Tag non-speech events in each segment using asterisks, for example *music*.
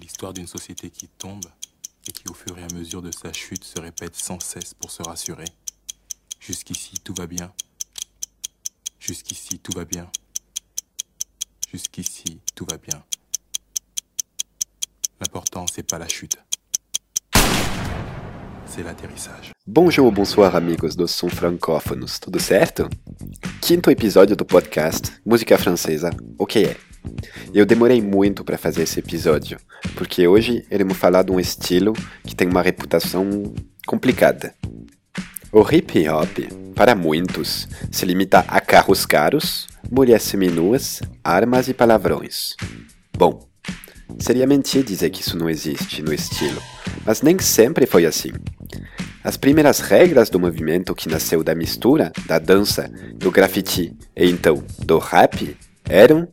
L'histoire d'une société qui tombe et qui au fur et à mesure de sa chute se répète sans cesse pour se rassurer. Jusqu'ici, tout va bien. Jusqu'ici, tout va bien. Jusqu'ici, tout va bien. L'important, c'est pas la chute. C'est l'atterrissage. Bonjour ou bonsoir, amigos dos som francófonos, tudo certo? Quinto episódio do podcast Música Francesa, o que é? Eu demorei muito para fazer esse episódio, porque hoje iremos falar de um estilo que tem uma reputação complicada. O hip hop, para muitos, se limita a carros caros, mulheres seminuas, armas e palavrões. Bom, seria mentir dizer que isso não existe no estilo, mas nem sempre foi assim. As primeiras regras do movimento que nasceu da mistura da dança, do grafite e então do rap eram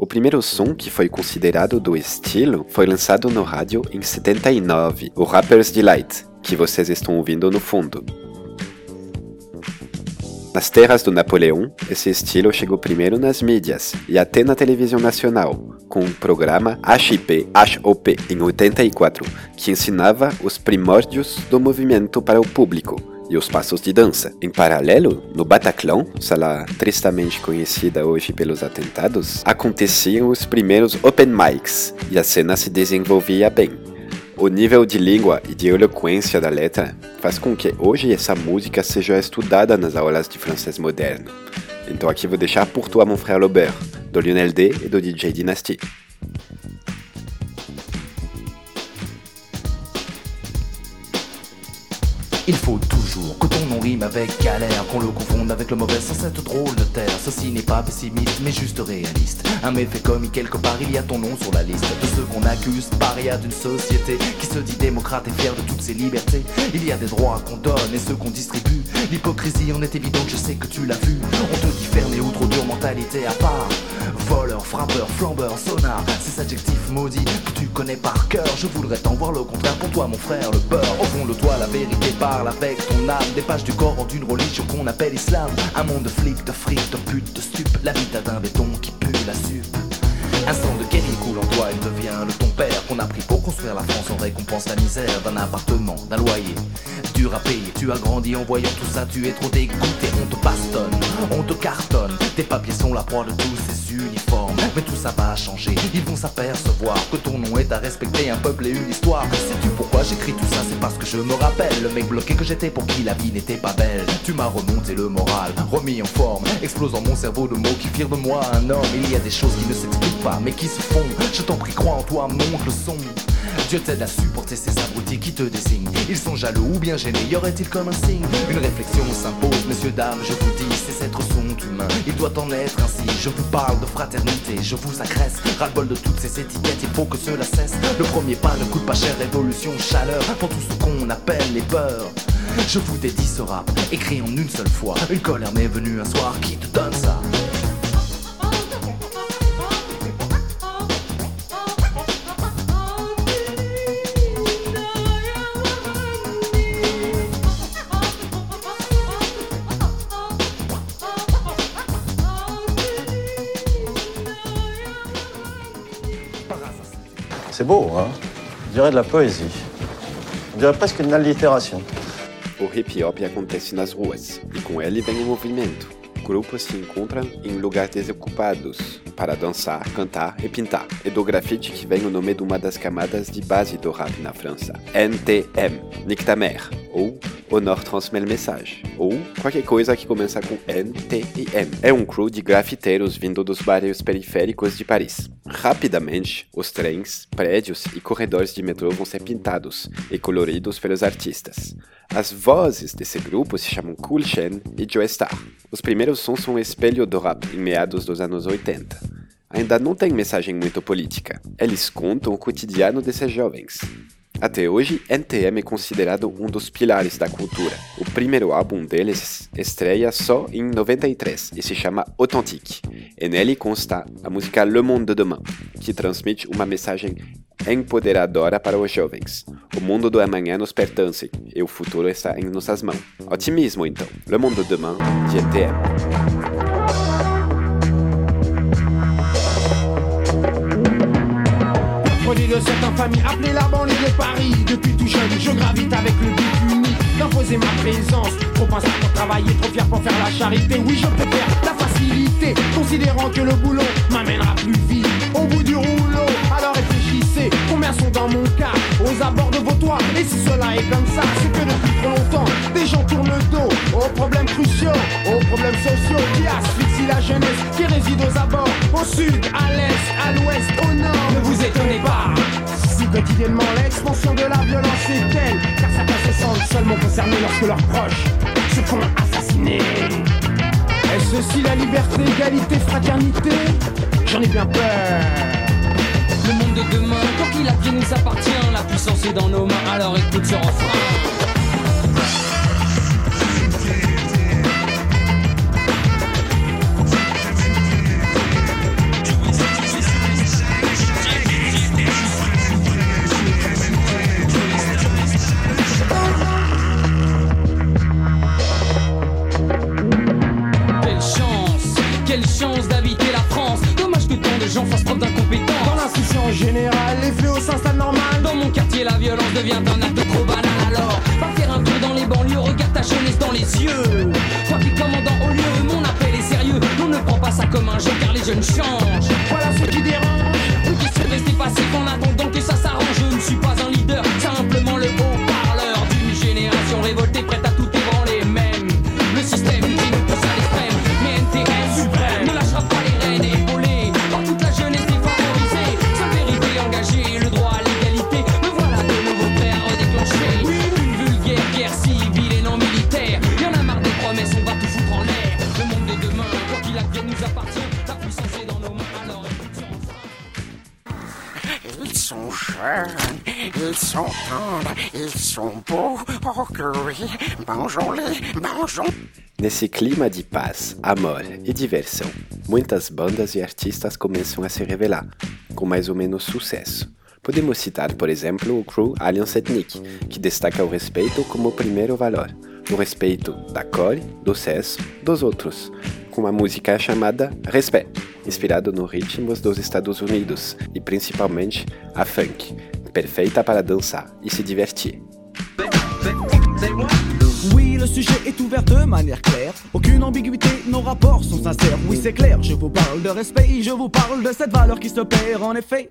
O primeiro som que foi considerado do estilo foi lançado no rádio em 79, o Rapper's Delight, que vocês estão ouvindo no fundo. Nas terras do Napoleão, esse estilo chegou primeiro nas mídias e até na televisão nacional, com o programa HIP HOP em 84, que ensinava os primórdios do movimento para o público e os passos de dança. Em paralelo, no Bataclan, sala tristemente conhecida hoje pelos atentados, aconteciam os primeiros open mics e a cena se desenvolvia bem. O nível de língua e de eloquência da letra faz com que hoje essa música seja estudada nas aulas de francês moderno. Então aqui vou deixar pour toi mon frère Lobert, do Lionel D e do DJ Dynasty. Il faut toujours rime avec galère, qu'on le confonde avec le mauvais sans cette drôle de terre. Ceci n'est pas pessimiste, mais juste réaliste. Un méfait commis quelque part, il y a ton nom sur la liste de ceux qu'on accuse, paria d'une société qui se dit démocrate et fière de toutes ses libertés. Il y a des droits qu'on donne et ceux qu'on distribue. L'hypocrisie en est évidente, je sais que tu l'as vu. On te dit fermé ou trop dure mentalité à part. Voleur, frappeur, flambeur, sonar, ces adjectifs maudits que tu connais par cœur. Je voudrais t'en voir le contraire pour toi, mon frère, le beurre. Au fond de toi, la vérité parle avec ton âme. Des pages du Coran d'une religion qu'on appelle islam. Un monde de flics, de frites, de putes, de stupes. L'habitat d'un béton qui pue la supe. Un sang de guerrier coule en toi, il devient le ton père qu'on a pris pour construire la France en récompense la misère d'un appartement, d'un loyer. Dur à payer, tu as grandi en voyant tout ça, tu es trop dégoûté, on te bastonne, on te cartonne. Tes papiers sont la proie de tous ces uniformes, mais tout ça va changer, ils vont s'apercevoir que ton nom est à respecter, un peuple et une histoire. Sais-tu pourquoi j'écris tout ça? C'est parce que je me rappelle le mec bloqué que j'étais pour qui la vie n'était pas belle. Tu m'as remonté le moral, remis en forme, explosant mon cerveau de mots qui firent de moi un homme. Il y a des choses qui ne s'expliquent pas, mais qui se font. Je t'en prie, crois en toi, monte le son. Dieu t'aide à supporter ces abrutis qui te désignent. Ils sont jaloux ou bien gênés, y aurait-il comme un signe? Une réflexion s'impose, messieurs, dames, je vous dis, ces êtres sont humains. Il doit en être ainsi. Je vous parle de fraternité, je vous agresse. Ras-le-bol de toutes ces étiquettes, il faut que cela cesse. Le premier pas ne coûte pas cher, révolution, chaleur, pour tout ce qu'on appelle les peurs. Je vous dédie ce rap, écrit en une seule fois. Une colère m'est venue un soir qui te donne beau, hein dirait de la poésie. On dirait presque une allitération. O hip hop acontece nas ruas e com ele vem o movimento. Grupos se encontram em lugares desocupados para dançar, cantar e pintar. E do grafite que vem o nome de uma das camadas de base do rap na França, NTM, Nick ta mère, ou Honor transmet message, ou qualquer coisa que começa com N, T e M. É um crew de grafiteiros vindo dos bairros periféricos de Paris. Rapidamente, os trens, prédios e corredores de metrô vão ser pintados e coloridos pelos artistas. As vozes desse grupo se chamam Cool Shen e Joe Star. Os primeiros sons são um espelho do rap em meados dos anos 80. Ainda não tem mensagem muito política. Eles contam o cotidiano desses jovens. Até hoje, NTM é considerado um dos pilares da cultura. O primeiro álbum deles estreia só em 93 e se chama Authentique. E nele consta a música Le Monde de Demain, que transmite uma mensagem empoderadora para os jovens. O mundo do amanhã nos pertence e o futuro está em nossas mãos. Otimismo, então. Le Monde Demain, de ETM. Cette infamie appelée la banlieue de Paris. Depuis tout jeune, je gravite avec le but unique d'imposer ma présence. Trop pensé pour travailler, trop fier pour faire la charité. Oui, je préfère la facilité Considérant que le boulot m'amènera plus vite. Au bout du rouleau, alors réfléchissez. Combien sont dans mon cas aux abords de vos toits? Et si cela est comme ça, c'est que depuis trop longtemps problèmes cruciaux Aux problèmes sociaux qui asphyxient la jeunesse Qui réside aux abords, au sud, à l'est, à l'ouest, au nord. Ne vous étonnez pas. Si quotidiennement l'expansion de la violence est telle Car certains se sentent seulement concernés lorsque leurs proches se font assassiner. Est-ce aussi la liberté, égalité, fraternité? J'en ai bien peur. Le monde de demain, quand qu'il advienne nous appartient. La puissance est dans nos mains, alors écoute ce refrain jeu sont jeunes, ils sont tendres, ils sont beaux. Oh que oui, mangeons-les, mangeons. Nesse clima de paz, amor e diversão, muitas bandas e artistas começam a se revelar, com mais ou menos sucesso. Podemos citar, por exemplo, o crew Alliance Ethnic, que destaca o respeito como primeiro valor, o respeito da cor, do sexo, dos outros, com uma música chamada Respect, inspirado nos ritmos dos Estados Unidos e principalmente a funk, perfeita para dançar e se divertir. Oui, le sujet est ouvert de manière claire. Aucune ambiguïté, nos rapports sont sincères. Oui, c'est clair, je vous parle de respect, je vous parle de cette valeur qui se perd en effet.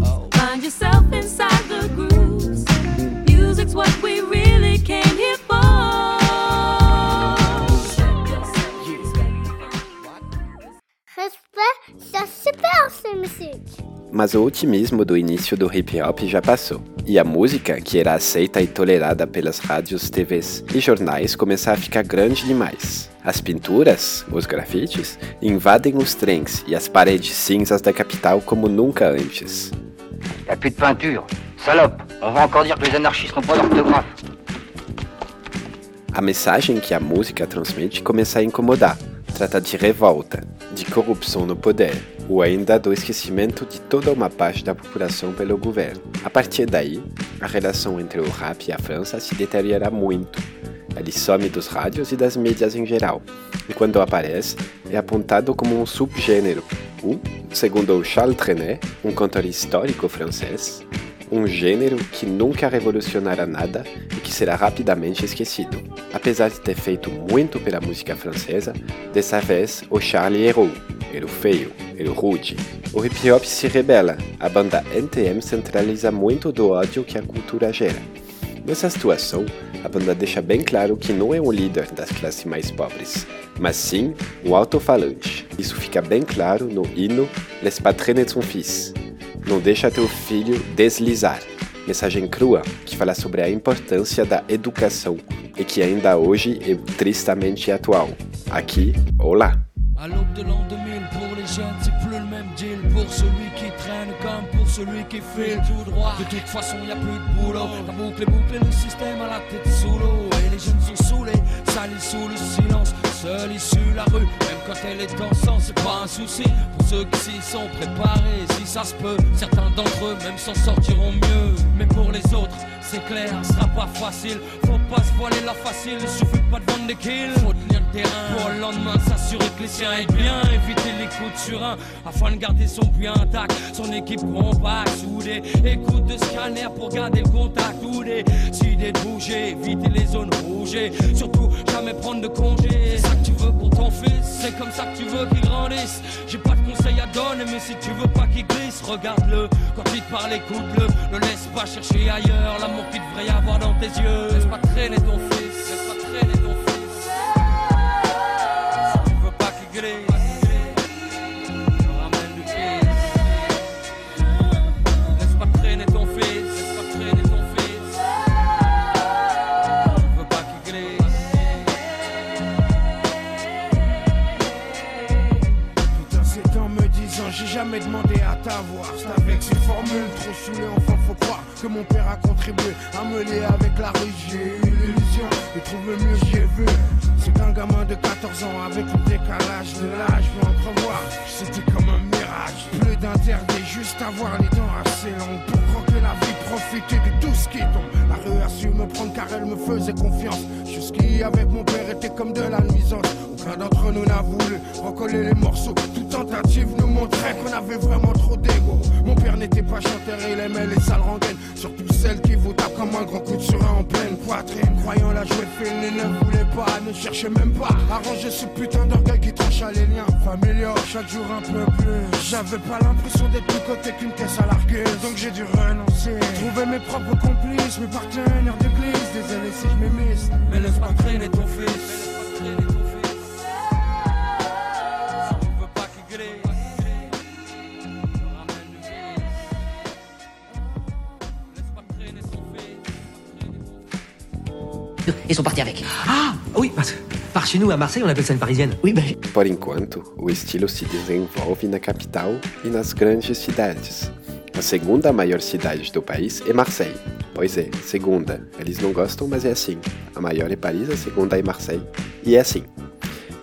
Find yourself inside the grooves. Music's what we really came here for. Mas o otimismo do início do hip hop já passou, e a música, que era aceita e tolerada pelas rádios, TVs e jornais, começa a ficar grande demais. As pinturas, os grafites, invadem os trens e as paredes cinzas da capital como nunca antes. A plus de peinture. Salope, on va encore dire que les anarchistes n'ont pas d'orthographe. A mensagem que a música transmite começa a incomodar. Trata de revolta, de corrupção no poder, ou ainda do esquecimento de toda uma parte da população pelo governo. A partir daí, a relação entre o rap e a França se deteriora muito. Ele some dos rádios e das mídias em geral, e quando aparece, é apontado como um subgênero, ou, segundo Charles Trenet, um cantor histórico francês, um gênero que nunca revolucionará nada e que será rapidamente esquecido. Apesar de ter feito muito pela música francesa, dessa vez o Charlie errou. Era o feio, era o rude. O hip hop se rebela. A banda NTM centraliza muito do ódio que a cultura gera. Nessa situação, a banda deixa bem claro que não é um líder das classes mais pobres, mas sim um alto-falante. Isso fica bem claro no hino Les Patrines de son Fils. Não deixa teu filho deslizar. Mensagem crua que fala sobre a importância da educação e que ainda hoje é tristemente atual. Aqui ou lá. À l'aube de l'an 2000, pour les jeunes, c'est plus le même deal. Pour celui qui traîne comme celui qui file tout droit. De toute façon, y a plus de boulot. La boucle est bouclée, le système à la tête sous l'eau. Et les jeunes sont saoulés, salis sous le silence. Seule issue la rue, même quand elle est en sang, c'est pas un souci. Pour ceux qui s'y sont préparés, si ça se peut, certains d'entre eux même s'en sortiront mieux. Mais pour les autres, c'est clair, ce sera pas facile. Faut pas se voiler la facile, il suffit pas de vendre des kills. Faut tenir le terrain pour le lendemain s'assurer que les siens aient bien. Éviter les coups de surin afin de garder son puits intact. Son équipe compacte, soudée. Écoute de scanner pour garder le contact. Ou des idées de bouger, éviter les zones rouges. et Surtout jamais prendre de congé. C'est ça que tu veux pour ton fils, c'est comme ça que tu veux qu'il grandisse. J'ai pas de conseils à donner, mais si tu veux pas qu'il glisse, regarde-le. Quand il te parle, écoute-le. Ne laisse pas chercher ailleurs l'amour qu'il devrait y avoir dans tes yeux. Laisse pas traîner ton fils, avec la rue. J'ai eu l'illusion de trouver mieux, j'ai vu. C'est qu'un gamin de 14 ans avec le décalage de l'âge peut entrevoir. C'était comme un mirage. Plus d'interdit, juste avoir les dents assez longues pour croquer la vie, profiter de tout ce qui tombe. La rue a su me prendre car elle me faisait confiance. Jusqu'y avec mon père était comme de la nuisance. Aucun d'entre nous n'a voulu recoller les morceaux. Toute tentative nous montrait qu'on avait vraiment trop d'ego. N'était pas chanteur, il aimait les sales rengaines. Surtout celles qui vous tapent comme un grand coup de surin en pleine poitrine. Croyant la jouer fine, il ne voulait pas, ne cherchait même pas. Arranger ce putain d'orgueil qui trancha les liens familiaux. Chaque jour un peu plus. J'avais pas l'impression d'être plus côté qu'une caisse à larguer. Donc j'ai dû renoncer. Trouver mes propres complices, mes partenaires d'église. Désolé si je m'émisse. Mais laisse pas traîner ton fils. Ils sont partis avec. Ah oui, parce que par chez nous à Marseille, on appelle ça une parisienne. Oui, ben. Por enquanto, o estilo se desenvolve na capital e nas grandes cidades. A segunda maior cidade do país é Marseille. Pois é, segunda. Eles não gostam, mas é assim. A maior é Paris, a segunda é Marseille. E é assim.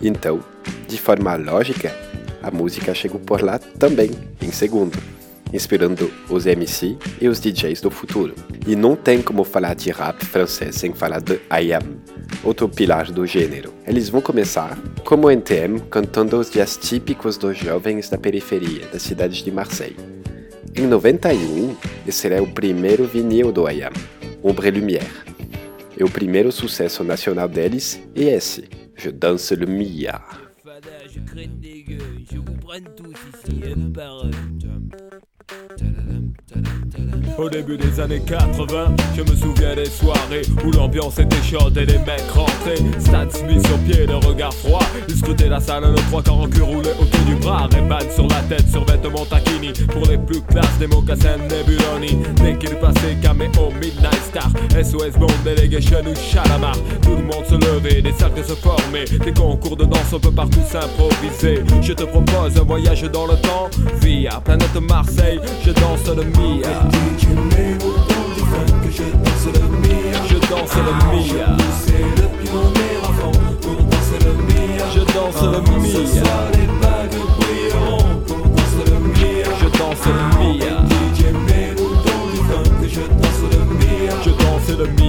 Então, de forma lógica, a música chegou por lá também, em segundo, inspirando os MC e os DJs do futuro. E não tem como falar de rap francês sem falar de I Am, outro pilar do gênero. Eles vão começar, como o NTM, cantando os dias típicos dos jovens da periferia das cidades de Marseille. Em 91, esse será o primeiro vinil do I Am, Ombre Lumière. E o primeiro sucesso nacional deles é esse, Je danse le Mia. Je craigne des gueux, je vous prenne tous ici, un par un. Au début des années 80, je me souviens des soirées où l'ambiance était chaude et les mecs rentraient. Stan Smith sur pied, le regard froid. Ils scrutaient la salle, le trois quarts en cul roulé autour du bras. Ray-Ban sur la tête, sur vêtements taquini. Pour les plus classes, des mocassins Nebuloni. Dès qu'il passait, caméo, Midnight Star. SOS Bond, Delegation ou Chalamar. Tout le monde se levait, des cercles se formaient. Des concours de danse, on peut partout s'improviser. Je te propose un voyage dans le temps. Via planète Marseille, je danse le Mia. Je danse le Mia. Je danse le Mia. C'est le pionnier avant pour danser le Mia. Je danse le Avant Ce Mia. soir, les bagues brilleront pour danser le Mia. DJ mets-nous dans du funk, je danse le Mia. Je danse le Mia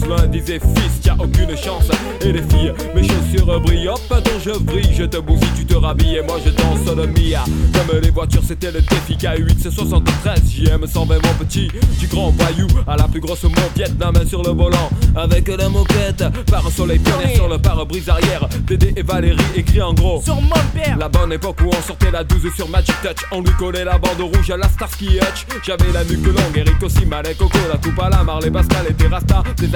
L'un disait fils, t'as aucune chance. Et les filles, mes chaussures brillent. Hop, attends, je vrille. Je te bousille, tu te rhabilles. Et moi je danse le Mia. Comme les voitures, c'était le défi K8, c'est 73. JM 120, mon petit. Du grand voyou à la plus grosse. La main sur le volant. Avec la moquette. Par un soleil pionnier sur le pare-brise arrière. Dédé et Valérie écrit en gros. Sur mon père La bonne époque où on sortait la 12 sur Magic Touch. On lui collait la bande rouge à la Starsky Hutch. J'avais la nuque longue, Eric aussi, Malek, Coco, la coupe à la Marley, Pascal et Rasta. Des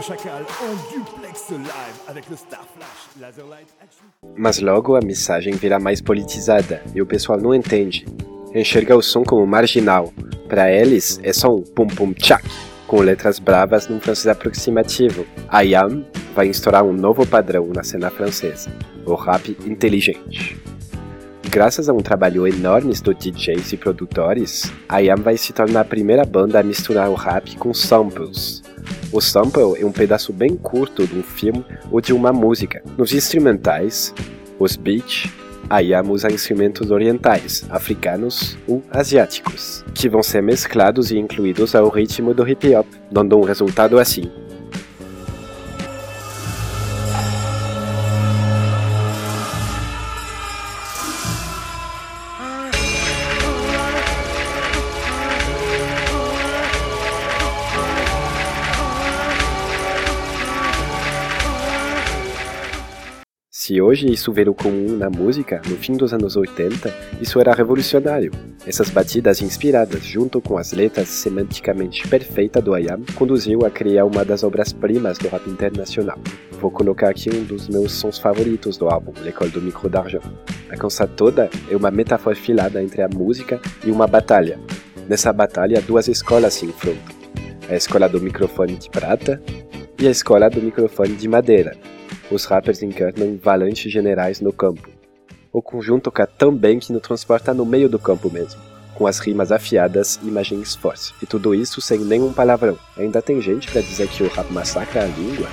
Radio Chacal, en duplex live, avec le Star Flash, Laser Light Action. Mas logo a mensagem vira mais politizada e o pessoal não entende. Enxerga o som como marginal. Para eles, é só um pum pum tchak, com letras bravas num francês aproximativo. A Yam vai instaurar um novo padrão na cena francesa, o rap inteligente. Graças a um trabalho enorme de DJs e produtores, a Yam vai se tornar a primeira banda a misturar o rap com samples. O sample é um pedaço bem curto de um filme ou de uma música. Nos instrumentais, os beats, a Yam usa instrumentos orientais, africanos ou asiáticos, que vão ser mesclados e incluídos ao ritmo do hip hop, dando um resultado assim. Hoje isso veio comum na música, no fim dos anos 80, isso era revolucionário. Essas batidas inspiradas, junto com as letras semanticamente perfeitas do IAM, conduziu a criar uma das obras-primas do rap internacional. Vou colocar aqui um dos meus sons favoritos do álbum, L'École do Micro d'Argent. A canção toda é uma metáfora filada entre a música e uma batalha. Nessa batalha, duas escolas se enfrentam. A escola do microfone de prata e a escola do microfone de madeira. Os rappers encarnam valentes generais no campo. O conjunto toca tão bem que nos transporta no meio do campo mesmo, com as rimas afiadas e imagens fortes. E tudo isso sem nenhum palavrão. Ainda tem gente pra dizer que o rap massacra a língua?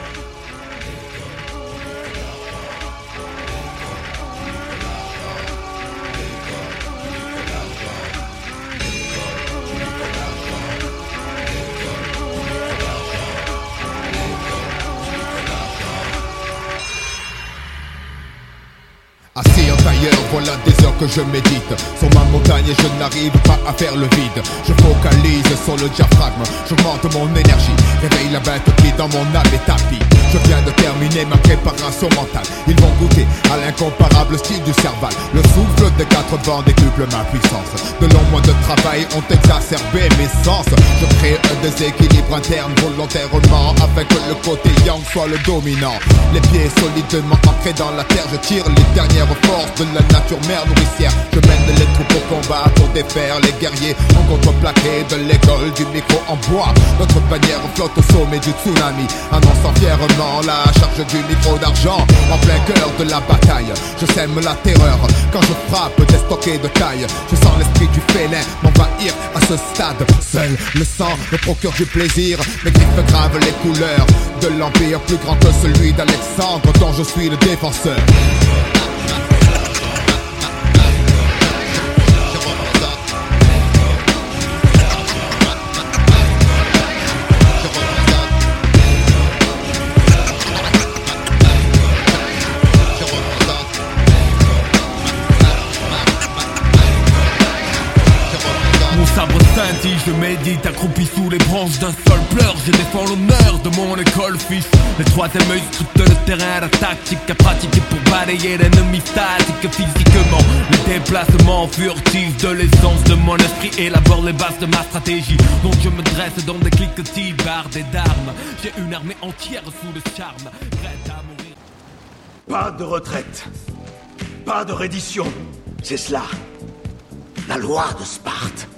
Je médite. Sur ma montagne et je n'arrive pas à faire le vide. Je focalise sur le diaphragme, j'augmente mon énergie. Réveille la bête qui dans mon âme est tapis. Je viens de terminer ma préparation mentale. Ils vont goûter à l'incomparable style du cerval. Le souffle des quatre vents décuple ma puissance. De longs mois de travail ont exacerbé mes sens. Je crée un déséquilibre interne volontairement Afin que le côté yang soit le dominant. Les pieds solidement ancrés dans la terre Je tire les dernières forces de la nature mère Je mène les troupes au combat pour défaire les guerriers En contreplaqué de l'école du micro en bois. Notre bannière flotte au sommet du tsunami Annonçant fièrement la charge du micro d'argent. En plein cœur de la bataille Je sème la terreur quand je frappe des stockés de taille Je sens l'esprit du félin m'envahir à ce stade. Seul le sang me procure du plaisir Mes griffes gravent les couleurs de l'empire plus grand que celui d'Alexandre dont je suis le défenseur Médite accroupi sous les branches d'un seul pleur. Je défends l'honneur de mon école Wolfis. Le troisième œil scrute le terrain, la tactique à pratiquer pour balayer l'ennemi statique physiquement. Le déplacement furtif de l'essence de mon esprit élabore les bases de ma stratégie. Donc je me dresse dans des cliquetis bardés d'armes. J'ai une armée entière sous le charme, prête à mourir. Pas de retraite. Pas de reddition. C'est cela. La loi de Sparte.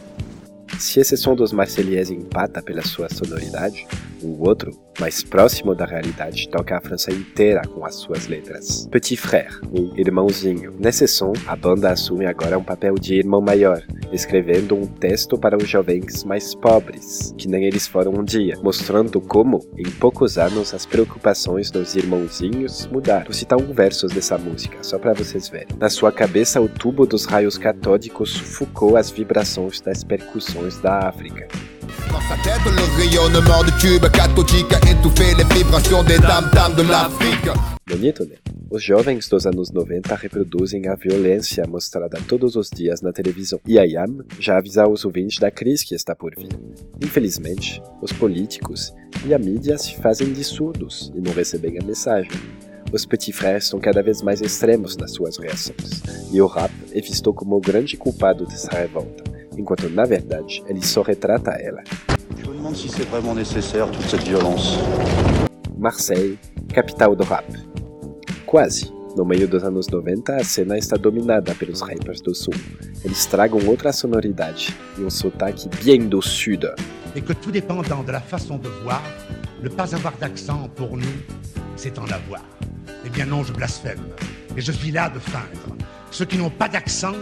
Se esse som dos Marselhese empata pela sua sonoridade, o outro, mais próximo da realidade, toca a França inteira com as suas letras. Petit Frère, ou Irmãozinho. Nesse som, a banda assume agora um papel de irmão maior, escrevendo um texto para os jovens mais pobres, que nem eles foram um dia, mostrando como, em poucos anos, as preocupações dos irmãozinhos mudaram. Vou citar um verso dessa música, só para vocês verem. Na sua cabeça, o tubo dos raios catódicos sufocou as vibrações das percussões da África. Dans sa tête, le rayonnement de tube cathodique a étouffé les des de l'Afrique. Bonito, né? Os jovens dos anos 90 reproduzem a violência mostrada todos os dias na televisão. E a IAM já avisa os ouvintes da crise que está por vir. Infelizmente, os políticos e a mídia se fazem de surdos e não recebem a mensagem. Os Petit Frères são cada vez mais extremos nas suas reações, e o rap é visto como o grande culpado dessa revolta, enquanto na verdade ele só retrata ela. Je me demande si c'est vraiment nécessaire toute cette violence. Marseille, capital do rap. Quase. No meio dos anos 90, a cena está dominada pelos rappers do sul. Eles tragam outra sonoridade e um sotaque bien do sud. Et que tout dépendant de la façon de voir, ne pas avoir d'accent pour nous, c'est en avoir. Eh bien non, je blasphème. Et je suis là de feindre. Ceux qui n'ont pas d'accent,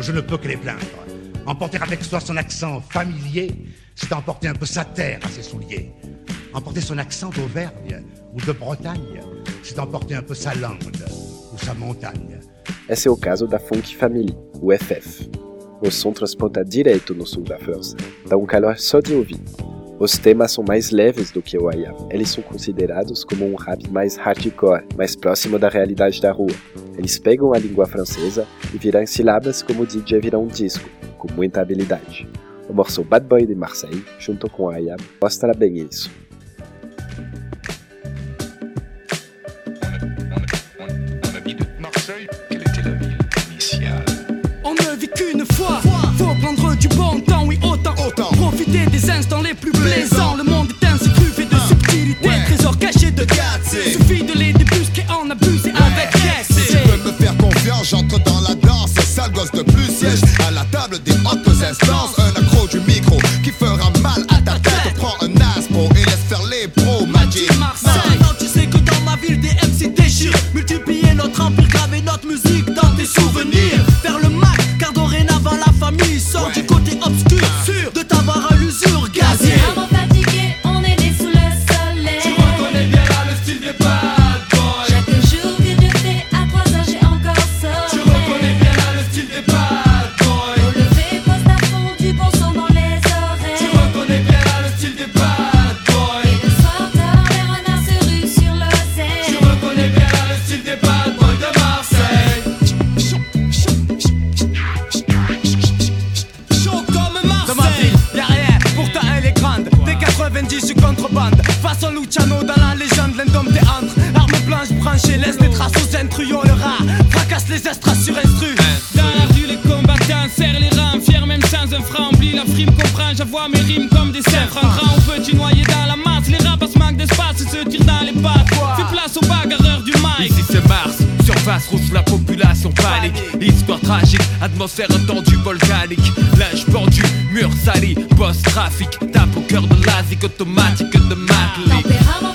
je ne peux que les plaindre. Emporter avec soi son accent familier, c'est emporter un peu sa terre à ses souliers. Emporter son accent d'Auvergne ou de Bretagne, c'est emporter un peu sa lande ou sa montagne. Esse é o caso da Funk Family, o FF. O som transporta direto no sul da França, dá um calor só de ouvir. Os temas são mais leves do que o IAM. Eles são considerados como um rap mais hardcore, mais próximo da realidade da rua. Eles pegam a língua francesa e viram sílabas como o DJ virar um disco, com muita habilidade. O morceau Bad Boy de Marseille, junto com o IAM, mostra bem isso. On ne vit qu'une fois, faut prendre du bon temps, oui autant, autant. Profiter des instants les plus plaisants. Le monde est de subtilités, trésors cachés de Suffit la population panique. Histoire tragique, atmosphère tendue volcanique. Linge pendu, mur sali, post-trafic. Tape au cœur de l'asique automatique de Madley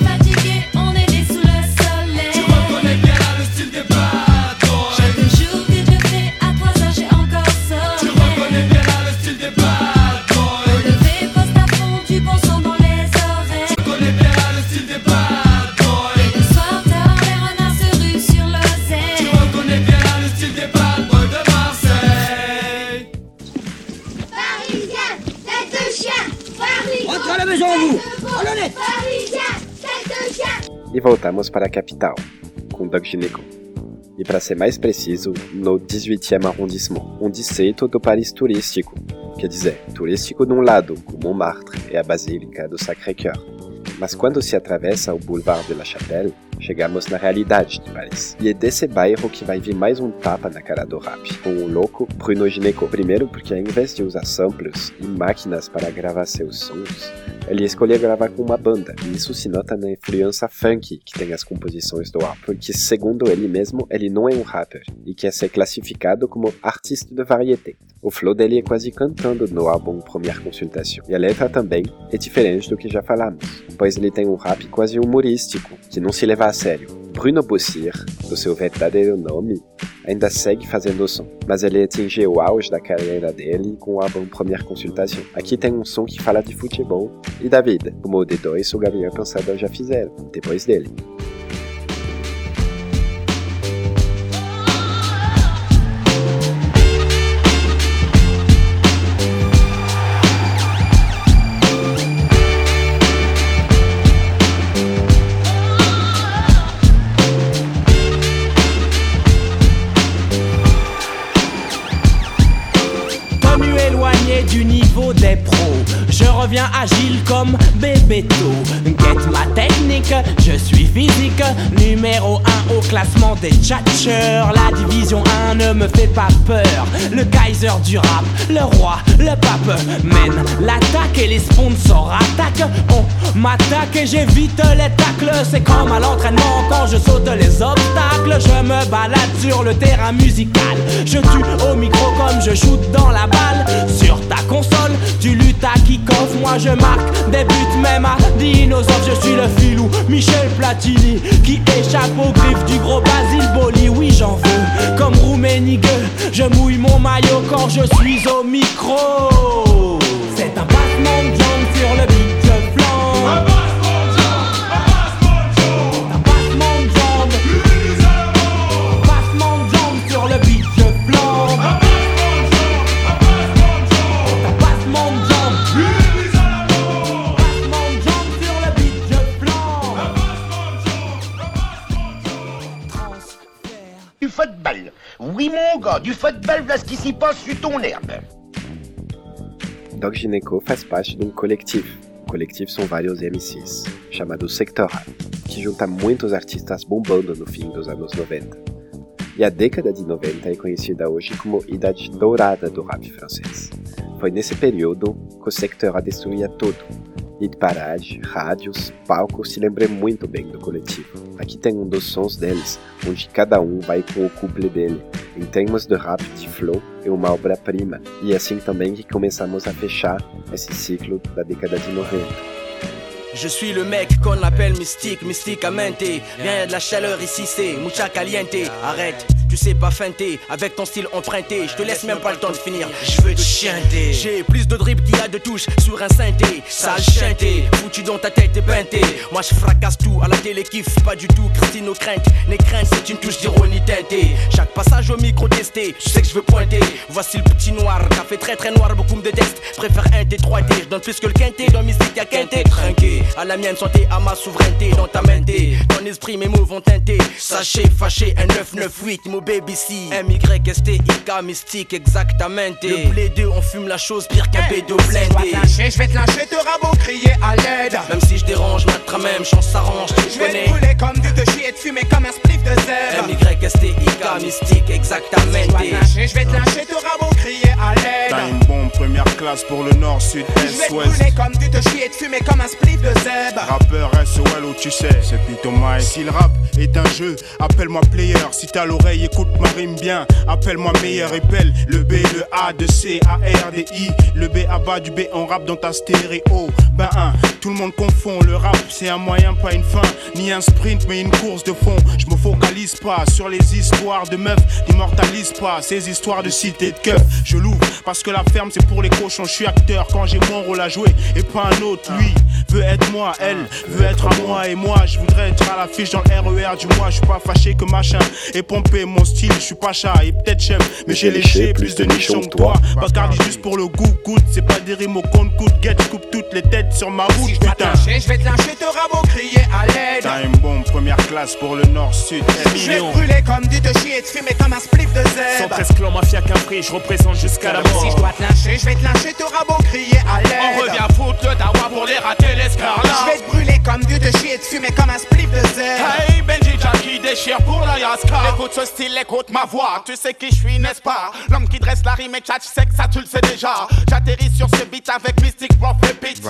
E voltamos para a capital, com Doug Gineco. E para ser mais preciso, no 18e arrondissement, um distrito do Paris turístico. Quer dizer, turístico de um lado, com Montmartre e a Basílica do Sacré-Cœur. Mas quando se atravessa o Boulevard de la Chapelle, chegamos na realidade de Paris. E é desse bairro que vai vir mais um tapa na cara do rap, com o louco Bruno Gineco. Primeiro porque ao invés de usar samples e máquinas para gravar seus sons, ele escolheu gravar com uma banda, e isso se nota na influência funk que tem as composições do rap, porque segundo ele mesmo, ele não é um rapper, e quer ser classificado como artista de variété. O flow dele é quase cantando no álbum Première Consultation, e a letra também é diferente do que já falamos, pois ele tem um rap quase humorístico, que não se leva a sério. Bruno Bossir, do seu verdadeiro nome, ainda segue fazendo som, mas ele atingiu o auge da carreira dele com o álbum Première Consultation. Aqui tem um som que fala de futebol e da vida, como o D2 e o Gabriel Pensador já fizeram, depois dele. come, baby, to get my technique je suis physique. Numéro 1 au classement des tchatcheurs. La division 1 ne me fait pas peur. Le Kaiser du rap, le roi, le pape mène l'attaque et les sponsors attaquent. On m'attaque et j'évite les tacles. C'est comme à l'entraînement quand je saute les obstacles. Je me balade sur le terrain musical. Je tue au micro comme je shoot dans la balle. Sur ta console, tu luttes à kick-off. Moi je marque des buts même à dinosaures. Je suis le filou Michel Platini qui échappe aux griffes du gros Basile Boli. Oui, j'en veux comme Rouménigue. Je mouille mon maillot quand je suis au micro. Oui, mon gars, du football, voilà ce qui s'y passe sur ton herbe. Doc Gineco faz parte de um coletivo. O coletivo são vários MCs, chamado Sector que junta muitos artistas bombando no fim dos anos 90. E a década de 90 é conhecida hoje como Idade Dourada do rap francês. Foi nesse período que o Sector A destruía tudo. Hit parade, rádios, palcos, se lembra muito bem do coletivo. Aqui tem um dos sons deles, onde cada um vai com o couple dele. Em termos de rap de flow, é uma obra-prima. E é assim também que começamos a fechar esse ciclo da década de 90. Je suis le mec qu'on appelle mystique, mystique mainté. Rien de la chaleur ici, c'est mucha caliente. Arrête, tu sais pas feinter, avec ton style emprunté. Je te laisse même pas le temps de finir, je veux te chanter. J'ai plus de drip qu'il y a de touches sur un synthé. Sale chanté, foutu dans ta tête et peinté. Moi je fracasse tout à la télé, kiffe pas du tout. Christine aux craintes, les craintes c'est une touche d'ironie teintée. Chaque passage au micro testé, tu sais que je veux pointer. Voici le petit noir, café très très noir, beaucoup me détestent. Préfère un T3T, je donne plus que le quinté. Dans mystique y'a quinté, trinqué. À la mienne santé, à ma souveraineté. Dans ta mente, ton esprit, mes mots vont teinter. Sachez, fâché, un 998, mon baby C. M-Y-S-T-I-K, mystique, exactement. Le blé 2, on fume la chose pire qu'un bédo blindé. Je vais te lâcher, te rabot, crier à l'aide. Même si je dérange, ma même chance s'arrange, tu Je vais te comme du te chier et te fumer comme un spliff de zèbre. M-Y-S-T-I-K, mystique, exactement. Je vais te lâcher, te rabot, crier à l'aide. Première classe pour le nord, sud, Je vais est, te ouest. comme du te chier et te fumer comme un spliff de zèbre. Rappeur SOL ou tu sais, c'est plutôt. Si le rap est un jeu, appelle-moi player. Si t'as l'oreille, écoute ma rime bien. Appelle-moi meilleur et belle. Le B, le A, de C, A, R, D, I. Le B à bas du B, on rappe dans ta stéréo. Ben un, tout le monde confond. Le rap, c'est un moyen, pas une fin. Ni un sprint, mais une course de fond. Je me focalise pas sur les histoires de meufs. N'immortalise pas ces histoires de cité de keuf. Je l'ouvre parce que la ferme, c'est pour les cochons. Je suis acteur quand j'ai mon rôle à jouer et pas un autre. Lui veut être moi, elle veut être à moi et moi. Je voudrais être à l'affiche dans le RER du mois. Je suis pas fâché que machin et pompé mon style. Je suis pas chat et peut-être j'aime, mais j'ai léché plus de nichons que toi. Bacardi juste pour le goût, goûte. C'est pas des rimes au compte coûte. Get, coupe toutes les têtes sur ma route, putain. Je vais te lâcher, te rabot, crier à l'aide. T'as une bombe première classe pour le nord, sud, est, Je vais brûler comme du te chier et te fumer comme un spliff de zèbre. 113 clans, mafia qu'un prix, je représente jusqu'à la mort. Si je dois te lâcher, lyncher, je vais te lyncher, t'auras beau crier à l'aide. On revient foutre le dawa pour les rater l'escarlat. Je vais te brûler comme du te chier, te fumer comme un spliff de zèle. Hey Benji Jackie déchire pour la Yaska. Écoute ce style, écoute ma voix. Tu sais qui je suis, n'est-ce pas? L'homme qui dresse la rime et tchatch sec, ça tu le sais déjà. J'atterris sur ce beat avec Mystic Prof Repeat.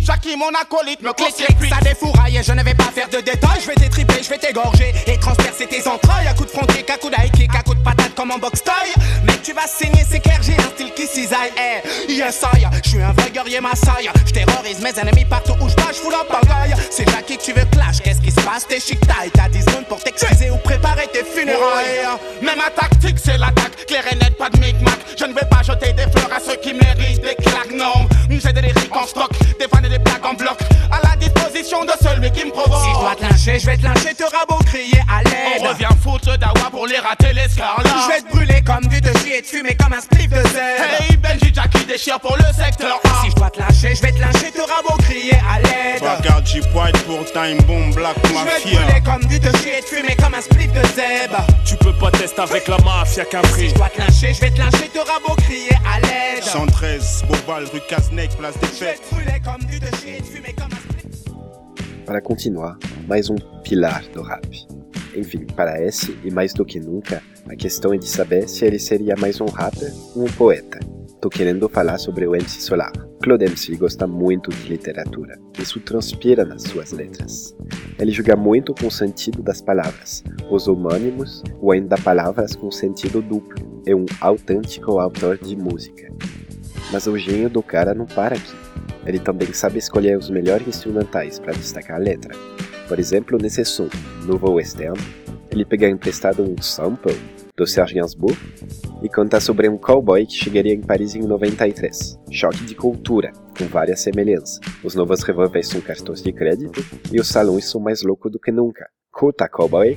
Jackie, mon acolyte, me conseille clic, ça défouraille et je ne vais pas faire de détails. Je vais t'étriper, je vais t'égorger et transpercer tes entrailles. À coup de front kick, à coup d'high kick, à coup de patate comme en box taille. Mec, tu vas saigner, c'est clair, j'ai un style qui cisaille. Eh, yes, I, je suis un vrai guerrier Maasai. Je terrorise mes ennemis partout où je passe, je fous la pagaille. C'est Jackie que tu veux clash, qu'est-ce qui se passe? T'es chic taille, t'as 10 secondes pour t'excuser ou préparer tes funérailles. Mais ma tactique c'est l'attaque, clair et net, pas de micmac. Je ne vais pas jeter des fleurs à ceux qui méritent des claques, non. J'ai des lyriques en stock, des fans et des plaques en bloc. À la disposition de celui qui me provoque. Si je dois te lyncher, je vais te lyncher, t'auras beau crier à l'aide. On revient foutre dawa pour les rater l'escarlat. Je vais te brûler comme du te chier et te fumer comme un spliff de zèle. Hey Benji Jackie déchire pour le secteur A. Si je dois te lyncher, je vais te lyncher, t'auras beau crier à l'aide. Bagarre G-White pour Time Bomb Black Je vais te Mafia. brûler comme du te chier et te fumer comme un spliff de zèbe. Tu peux pas tester avec la mafia qu'un Si je dois te lyncher, je vais te lyncher, t'auras beau crier à l'aide. 113, Bobal, rue Casnec, place des Je vais fêtes. te comme du te chier et te fumer comme un Para continuar, mais um pilar do rap. Enfim, parece, e mais do que nunca, a questão é de saber se ele seria mais um rapper ou um poeta. Tô querendo falar sobre o MC Solar. Claude MC gosta muito de literatura. Isso transpira nas suas letras. Ele joga muito com o sentido das palavras, os homônimos ou ainda palavras com sentido duplo. É um autêntico autor de música. Mas o gênio do cara não para aqui. Ele também sabe escolher os melhores instrumentais para destacar a letra. Por exemplo, nesse som, Novo Western, ele pega emprestado um sample do Serge Gainsbourg e conta sobre um cowboy que chegaria em Paris em 93. Choque de cultura, com várias semelhanças. Os novos revólveres são cartões de crédito e os salões são mais loucos do que nunca. Curta, cowboy!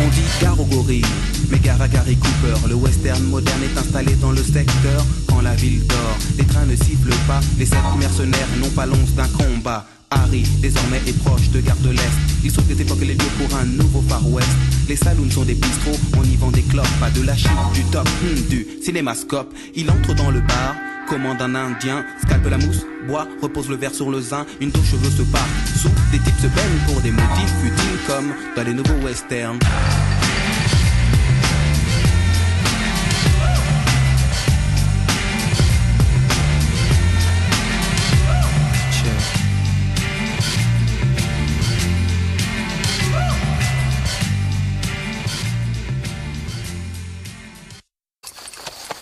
On dit gare aux gorilles, mais gare à Gary Cooper. Le western moderne est installé dans le secteur quand la ville dort. Les trains ne sifflent pas, les sept mercenaires n'ont pas l'once d'un combat. Harry, désormais, est proche de Gare de l'Est. Il sauve des époques les lieux pour un nouveau Far West. Les saloons sont des bistrots, on y vend des clopes, pas de la chip, du top, hmm, du cinémascope. Il entre dans le bar, commande un indien, scalpe la mousse, boit, repose le verre sur le zin, une touche cheveux se part. Sous, des types se baignent pour des motifs futiles comme dans les nouveaux westerns.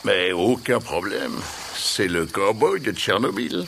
Mais aucun problème. C'est le cowboy de Tchernobyl.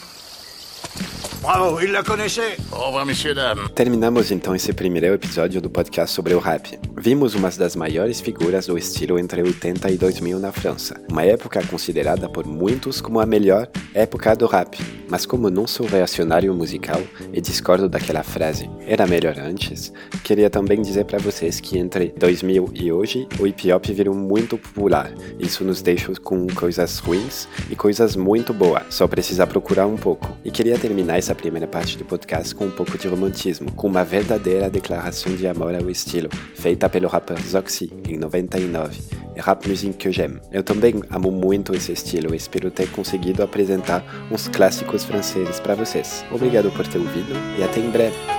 Bravo, il la connaissait. Au revoir, messieurs, dames. Terminamos então esse primeiro episódio do podcast sobre o rap. Vimos uma das maiores figuras do estilo entre 80 e 2000 na França, uma época considerada por muitos como a melhor época do rap. Mas como não sou reacionário musical e discordo daquela frase era melhor antes, queria também dizer para vocês que entre 2000 e hoje o hip hop virou muito popular. Isso nos deixa com coisas ruins e coisas muito boas, só precisa procurar um pouco. E queria terminar essa primeira parte do podcast com um pouco de romantismo, com uma verdadeira declaração de amor ao estilo, feita pelo rapper Zoxy em 99. É rap music que eu j'aime. Eu também amo muito esse estilo e espero ter conseguido apresentar uns clássicos franceses para vocês. Obrigado por ter ouvido e até em breve.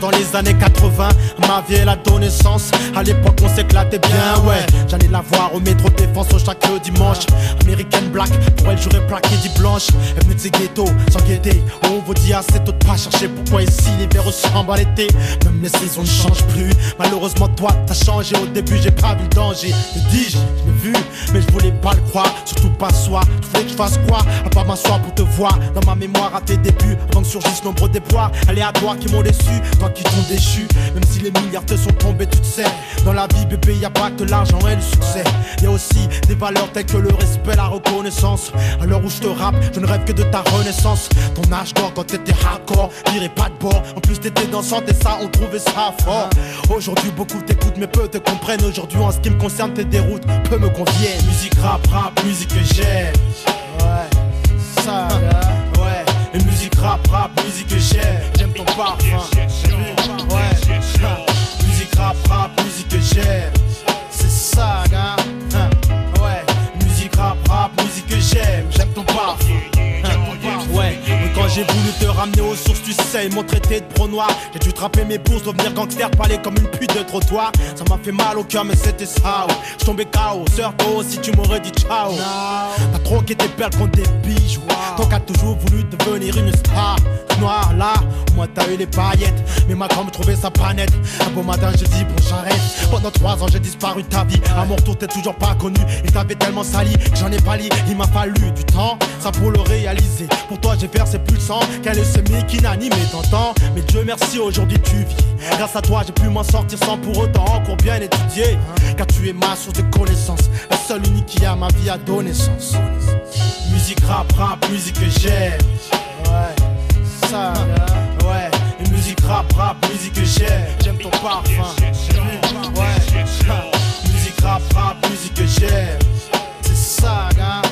Dans les années 80. Ma vie, elle a donné sens. À l'époque, on s'éclatait bien, ouais. J'allais la voir au métro défense au chaque dimanche. American Black, pour elle, j'aurais plaqué dit blanche. Elle venait de ses ghettos, sans guetter. On vous dit assez tôt de pas chercher pourquoi ici l'hiver ressemble à l'été. Même les saisons ne changent plus. Malheureusement, toi, t'as changé. Au début, j'ai pas vu le danger. Me dis-je, je l'ai vu, mais je voulais pas le croire. Surtout pas soi. Tu voulais que je fasse quoi? À part m'asseoir pour te voir. Dans ma mémoire à tes débuts, avant que surgissent nombreux déboires aléatoires qui m'ont déçu. Toi qui t'ont déchu, même si les milliards te sont tombés, tu te sais. Dans la vie, bébé, y a pas que l'argent et le succès. Y a aussi des valeurs telles que le respect, la reconnaissance. À l'heure où je te rappe, je ne rêve que de ta renaissance. Ton âge d'or quand t'étais hardcore, dirais pas de bord. En plus, t'étais dansante et ça, on trouvait ça fort. Aujourd'hui, beaucoup t'écoutent, mais peu te comprennent. Aujourd'hui, en ce qui me concerne, tes déroutes peu me conviennent. Musique rap, rap, musique que j'aime. Ouais, ça. Et musique rap, rap, musique que j'aime. J'aime ton parfum. Ouais, musique rap, rap, musique que j'aime. C'est ça, gars. Hein, Ouais, musique rap, rap, musique que j'aime. J'aime ton parfum. Hein, Ouais, mais quand j'ai voulu ramener aux sources, tu sais, ils m'ont traité de pro noir. J'ai dû trapper mes bourses, devenir gangster, parler comme une pute de trottoir. Ça m'a fait mal au cœur, mais c'était ça. ouais. Je tombais KO, sœur, toi aussi tu m'aurais dit ciao. T'as troqué tes perles contre des bijoux. Qui as toujours voulu devenir une star. Noir là, moi t'as eu les paillettes. Mais ma grand me trouvait sa panette. Un beau matin, j'ai dit bon, j'arrête. Pendant trois ans, j'ai disparu de ta vie. À mon retour, t'es toujours pas connu. Et t'avais tellement sali que j'en ai pas li. Il m'a fallu du temps, ça pour le réaliser. Pour toi, j'ai versé plus de sang n'anime et t'entends. Mais Dieu merci, aujourd'hui tu vis. Grâce à toi, j'ai pu m'en sortir sans pour autant encore bien étudier. Car tu es ma source de connaissance. La seule unique qui a ma vie à donner sens. Musique rap, rap, musique que j'aime. Ouais, ça, ouais. Musique rap, rap, musique que j'aime. J'aime ton parfum. Ouais, *laughs* musique rap, rap, musique que j'aime. C'est ça, gars.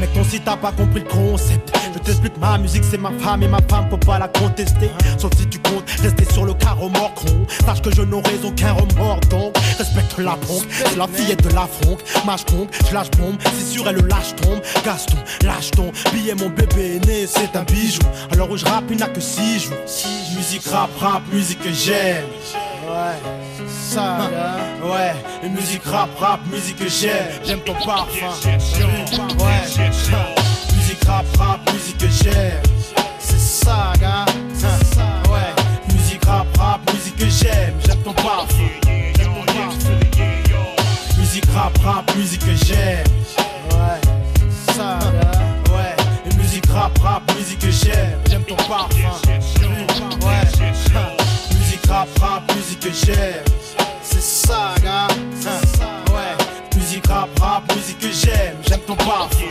Mec, ton si t'as pas compris le concept. Je t'explique, ma musique c'est ma femme et ma femme peut pas la contester. Sauf si tu comptes rester sur le carreau mort con. Sache que je n'aurai aucun remords donc respecte la ponque. C'est la fillette de la fronque. Mâche conque, je lâche bombe. Si sur elle le lâche tombe. Gaston, lâche ton billet, mon bébé est né, c'est un bijou. Alors où je rappe, il n'a que 6 jours. Musique rap, rap, musique que j'aime. Ouais, ça, ouais. Et musique rap, rap, musique que j'aime. J'aime ton parfum. Musique rap, rap, musique que j'aime. C'est ça, gars. Hein, Ouais, musique rap, rap, musique que j'aime. J'aime ton parfum. Musique rap, rap, musique que j'aime. Ouais, ça, ouais. Et musique rap, rap, musique que j'aime. J'aime ton parfum. *laughs* Ouais, musique rap, rap, musique que j'aime. C'est ça, gars. Hein, Ouais, musique rap, rap, musique que j'aime. J'aime ton parfum.